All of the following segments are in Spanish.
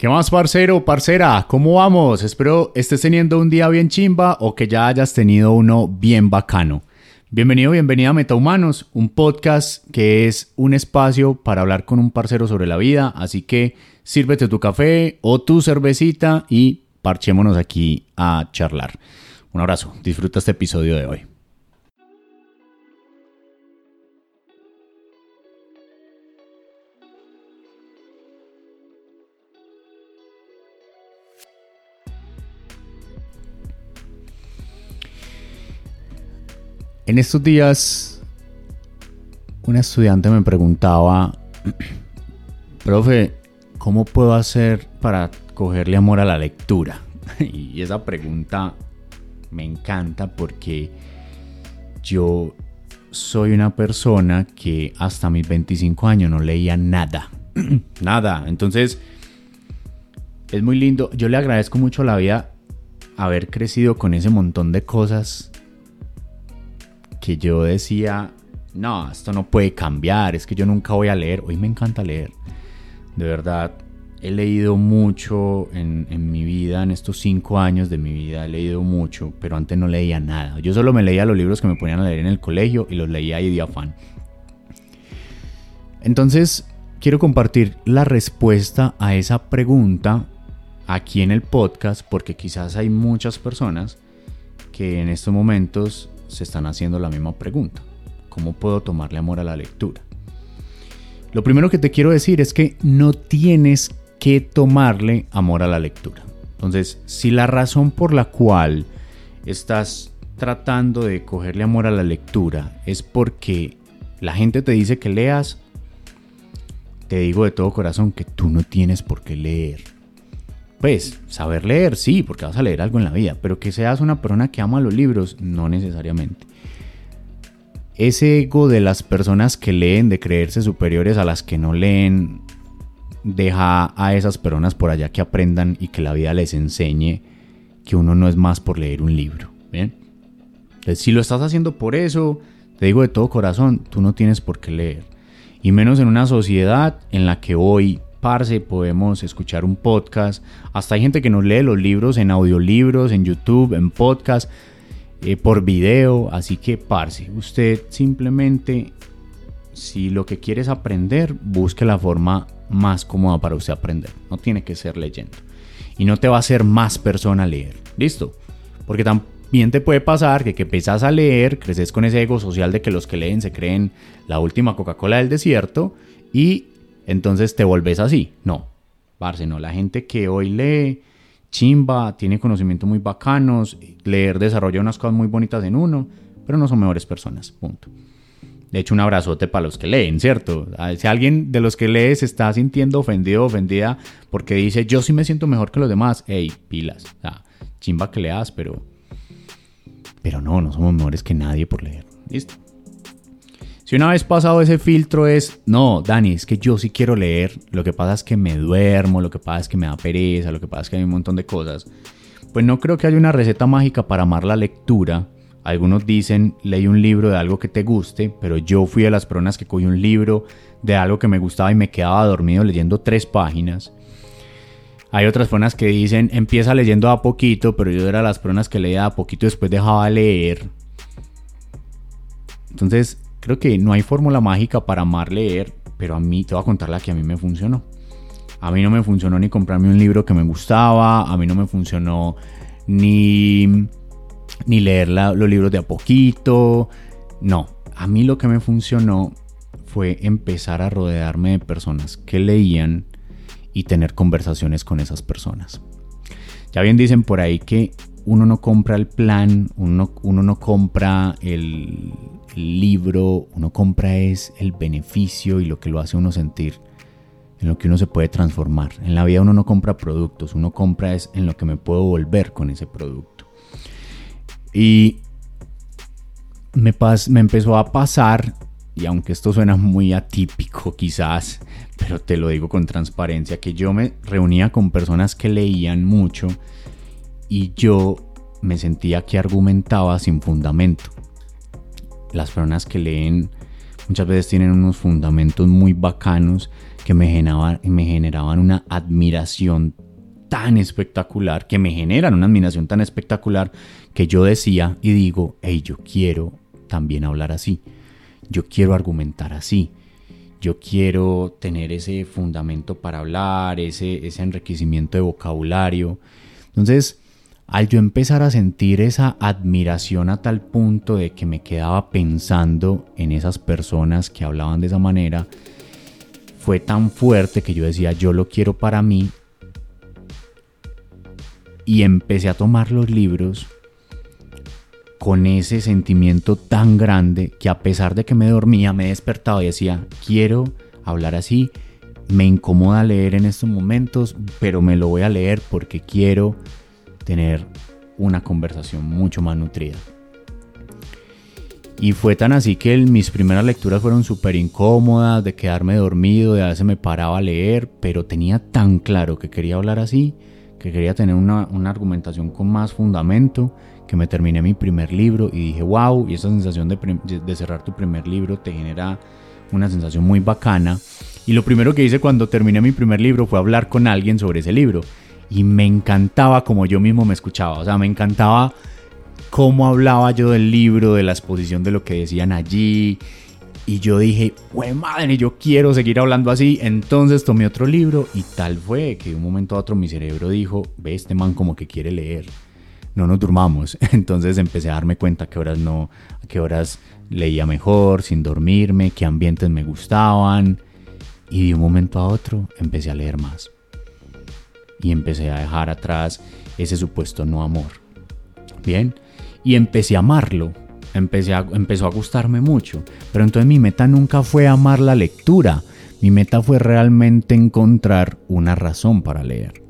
¿Qué más, parcero, parcera? ¿Cómo vamos? Espero estés teniendo un día bien chimba o que ya hayas tenido uno bien bacano. Bienvenido, bienvenida a MetaHumanos, un podcast que es un espacio para hablar con un parcero sobre la vida, así que sírvete tu café o tu cervecita y parchémonos aquí a charlar. Un abrazo, disfruta este episodio de hoy. En estos días, una estudiante me preguntaba, profe, ¿cómo puedo hacer para cogerle amor a la lectura? Y esa pregunta me encanta porque yo soy una persona que hasta mis 25 años no leía nada. nada. Entonces, es muy lindo. Yo le agradezco mucho a la vida haber crecido con ese montón de cosas que yo decía, no, esto no puede cambiar, es que yo nunca voy a leer. Hoy me encanta leer. De verdad, he leído mucho en, mi vida, en estos cinco años de mi vida, he leído mucho, pero antes no leía nada. Yo solo me leía los libros que me ponían a leer en el colegio y los leía ahí de afán. Entonces, quiero compartir la respuesta a esa pregunta aquí en el podcast, porque quizás hay muchas personas que en estos momentos se están haciendo la misma pregunta. ¿Cómo puedo tomarle amor a la lectura? Lo primero que te quiero decir es que no tienes que tomarle amor a la lectura. Entonces, si la razón por la cual estás tratando de cogerle amor a la lectura es porque la gente te dice que leas, te digo de todo corazón que tú no tienes por qué leer. Pues, saber leer, sí, porque vas a leer algo en la vida, pero que seas una persona que ama los libros, no necesariamente. Ese ego de las personas que leen, de creerse superiores a las que no leen, deja a esas personas por allá que aprendan y que la vida les enseñe que uno no es más por leer un libro. ¿bien? Si lo estás haciendo por eso, te digo de todo corazón, tú no tienes por qué leer. Y menos en una sociedad en la que hoy parce, podemos escuchar un podcast. Hasta hay gente que nos lee los libros en audiolibros, en YouTube, en podcast, eh, por video. Así que, parce, usted simplemente, si lo que quiere es aprender, busque la forma más cómoda para usted aprender. No tiene que ser leyendo. Y no te va a hacer más persona leer. ¿Listo? Porque también te puede pasar que que a leer, creces con ese ego social de que los que leen se creen la última Coca-Cola del desierto y entonces te volvés así. No, parce, no. La gente que hoy lee, chimba, tiene conocimientos muy bacanos, leer desarrolla unas cosas muy bonitas en uno, pero no son mejores personas, punto. De hecho, un abrazote para los que leen, ¿cierto? Ah, si alguien de los que lee se está sintiendo ofendido ofendida porque dice, yo sí me siento mejor que los demás, hey, pilas. O sea, chimba que leas, pero... Pero no, no somos mejores que nadie por leer. Listo. Si una vez pasado ese filtro es, no, Dani, es que yo sí quiero leer, lo que pasa es que me duermo, lo que pasa es que me da pereza, lo que pasa es que hay un montón de cosas, pues no creo que haya una receta mágica para amar la lectura. Algunos dicen, leí un libro de algo que te guste, pero yo fui de las personas que cogí un libro de algo que me gustaba y me quedaba dormido leyendo tres páginas. Hay otras personas que dicen, empieza leyendo a poquito, pero yo era de las personas que leía a poquito y después dejaba de leer. Entonces, creo que no hay fórmula mágica para amar leer, pero a mí te voy a contar la que a mí me funcionó. A mí no me funcionó ni comprarme un libro que me gustaba, a mí no me funcionó ni, ni leer los libros de a poquito. No, a mí lo que me funcionó fue empezar a rodearme de personas que leían y tener conversaciones con esas personas. Ya bien dicen por ahí que uno no compra el plan, uno, uno no compra el, libro, uno compra es el beneficio y lo que lo hace uno sentir, en lo que uno se puede transformar. En la vida uno no compra productos, uno compra es en lo que me puedo volver con ese producto. Y me, me empezó a pasar, y aunque esto suena muy atípico quizás, pero te lo digo con transparencia, que yo me reunía con personas que leían mucho y yo me sentía que argumentaba sin fundamento. Las personas que leen muchas veces tienen unos fundamentos muy bacanos que me generaban, una admiración tan espectacular, que me generan una admiración tan espectacular que yo decía y digo, hey, yo quiero también hablar así, yo quiero argumentar así, yo quiero tener ese fundamento para hablar, ese, ese enriquecimiento de vocabulario. Entonces, al yo empezar a sentir esa admiración a tal punto de que me quedaba pensando en esas personas que hablaban de esa manera, fue tan fuerte que yo decía, yo lo quiero para mí. Y empecé a tomar los libros con ese sentimiento tan grande que a pesar de que me dormía, me despertaba y decía, quiero hablar así, me incomoda leer en estos momentos, pero me lo voy a leer porque quiero tener una conversación mucho más nutrida. Y fue tan así que mis primeras lecturas fueron súper incómodas, de quedarme dormido, de a veces me paraba a leer, pero tenía tan claro que quería hablar así, que quería tener una, argumentación con más fundamento, que me terminé mi primer libro y dije, wow, y esa sensación de, de cerrar tu primer libro te genera una sensación muy bacana. Y lo primero que hice cuando terminé mi primer libro fue hablar con alguien sobre ese libro y me encantaba como yo mismo me escuchaba, o sea, me encantaba cómo hablaba yo del libro, de la exposición de lo que decían allí. Y yo dije, güey madre, yo quiero seguir hablando así. Entonces tomé otro libro y tal fue que de un momento a otro mi cerebro dijo, ve, este man como que quiere leer. No nos durmamos. Entonces empecé a darme cuenta que horas no, a qué horas leía mejor, sin dormirme, qué ambientes me gustaban. Y de un momento a otro empecé a leer más y empecé a dejar atrás ese supuesto no amor. Bien, y empecé a amarlo, empecé empezó a gustarme mucho, pero entonces mi meta nunca fue amar la lectura, mi meta fue realmente encontrar una razón para leer.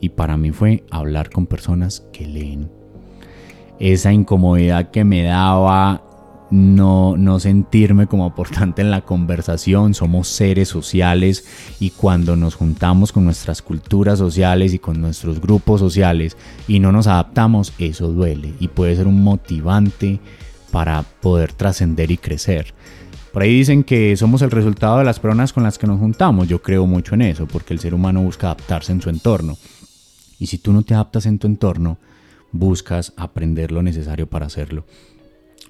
Y para mí fue hablar con personas que leen. Esa incomodidad que me daba no, no sentirme como aportante en la conversación, somos seres sociales y cuando nos juntamos con nuestras culturas sociales y con nuestros grupos sociales y no nos adaptamos, eso duele y puede ser un motivante para poder trascender y crecer. Por ahí dicen que somos el resultado de las personas con las que nos juntamos. Yo creo mucho en eso, porque el ser humano busca adaptarse en su entorno. Y si tú no te adaptas en tu entorno, buscas aprender lo necesario para hacerlo.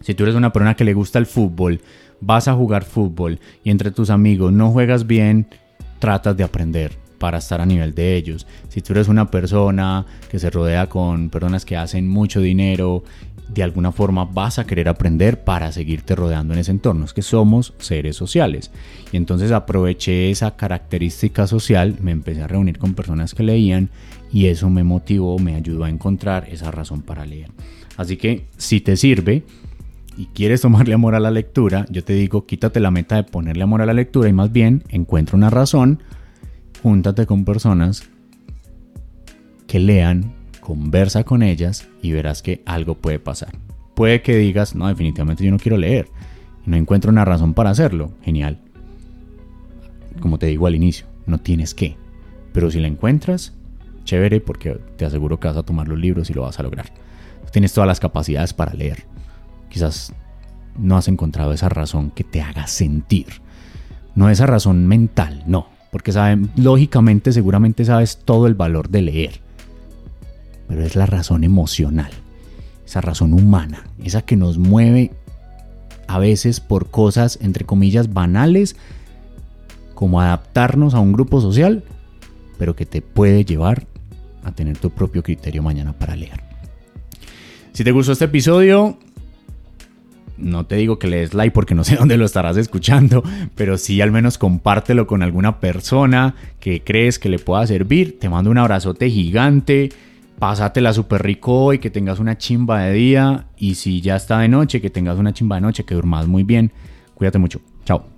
Si tú eres una persona que le gusta el fútbol, vas a jugar fútbol y entre tus amigos no juegas bien, tratas de aprender para estar a nivel de ellos. Si tú eres una persona que se rodea con personas que hacen mucho dinero, de alguna forma vas a querer aprender para seguirte rodeando en ese entorno. Es que somos seres sociales. Y entonces aproveché esa característica social, me empecé a reunir con personas que leían y eso me motivó, me ayudó a encontrar esa razón para leer. Así que si te sirve, y quieres tomarle amor a la lectura, yo te digo, quítate la meta de ponerle amor a la lectura y más bien encuentra una razón, júntate con personas que lean, conversa con ellas y verás que algo puede pasar. Puede que digas, no, definitivamente yo no quiero leer y no encuentro una razón para hacerlo. Genial. Como te digo al inicio, no tienes que. Pero si la encuentras, chévere porque te aseguro que vas a tomar los libros y lo vas a lograr. Tienes todas las capacidades para leer quizás no has encontrado esa razón que te haga sentir. No esa razón mental, no, porque saben, lógicamente seguramente sabes todo el valor de leer, pero es la razón emocional, esa razón humana, esa que nos mueve a veces por cosas, entre comillas, banales, como adaptarnos a un grupo social, pero que te puede llevar a tener tu propio criterio mañana para leer. Si te gustó este episodio, no te digo que le des like porque no sé dónde lo estarás escuchando, pero sí al menos compártelo con alguna persona que crees que le pueda servir. Te mando un abrazote gigante. Pásatela súper rico hoy, que tengas una chimba de día. Y si ya está de noche, que tengas una chimba de noche, que durmas muy bien. Cuídate mucho. Chao.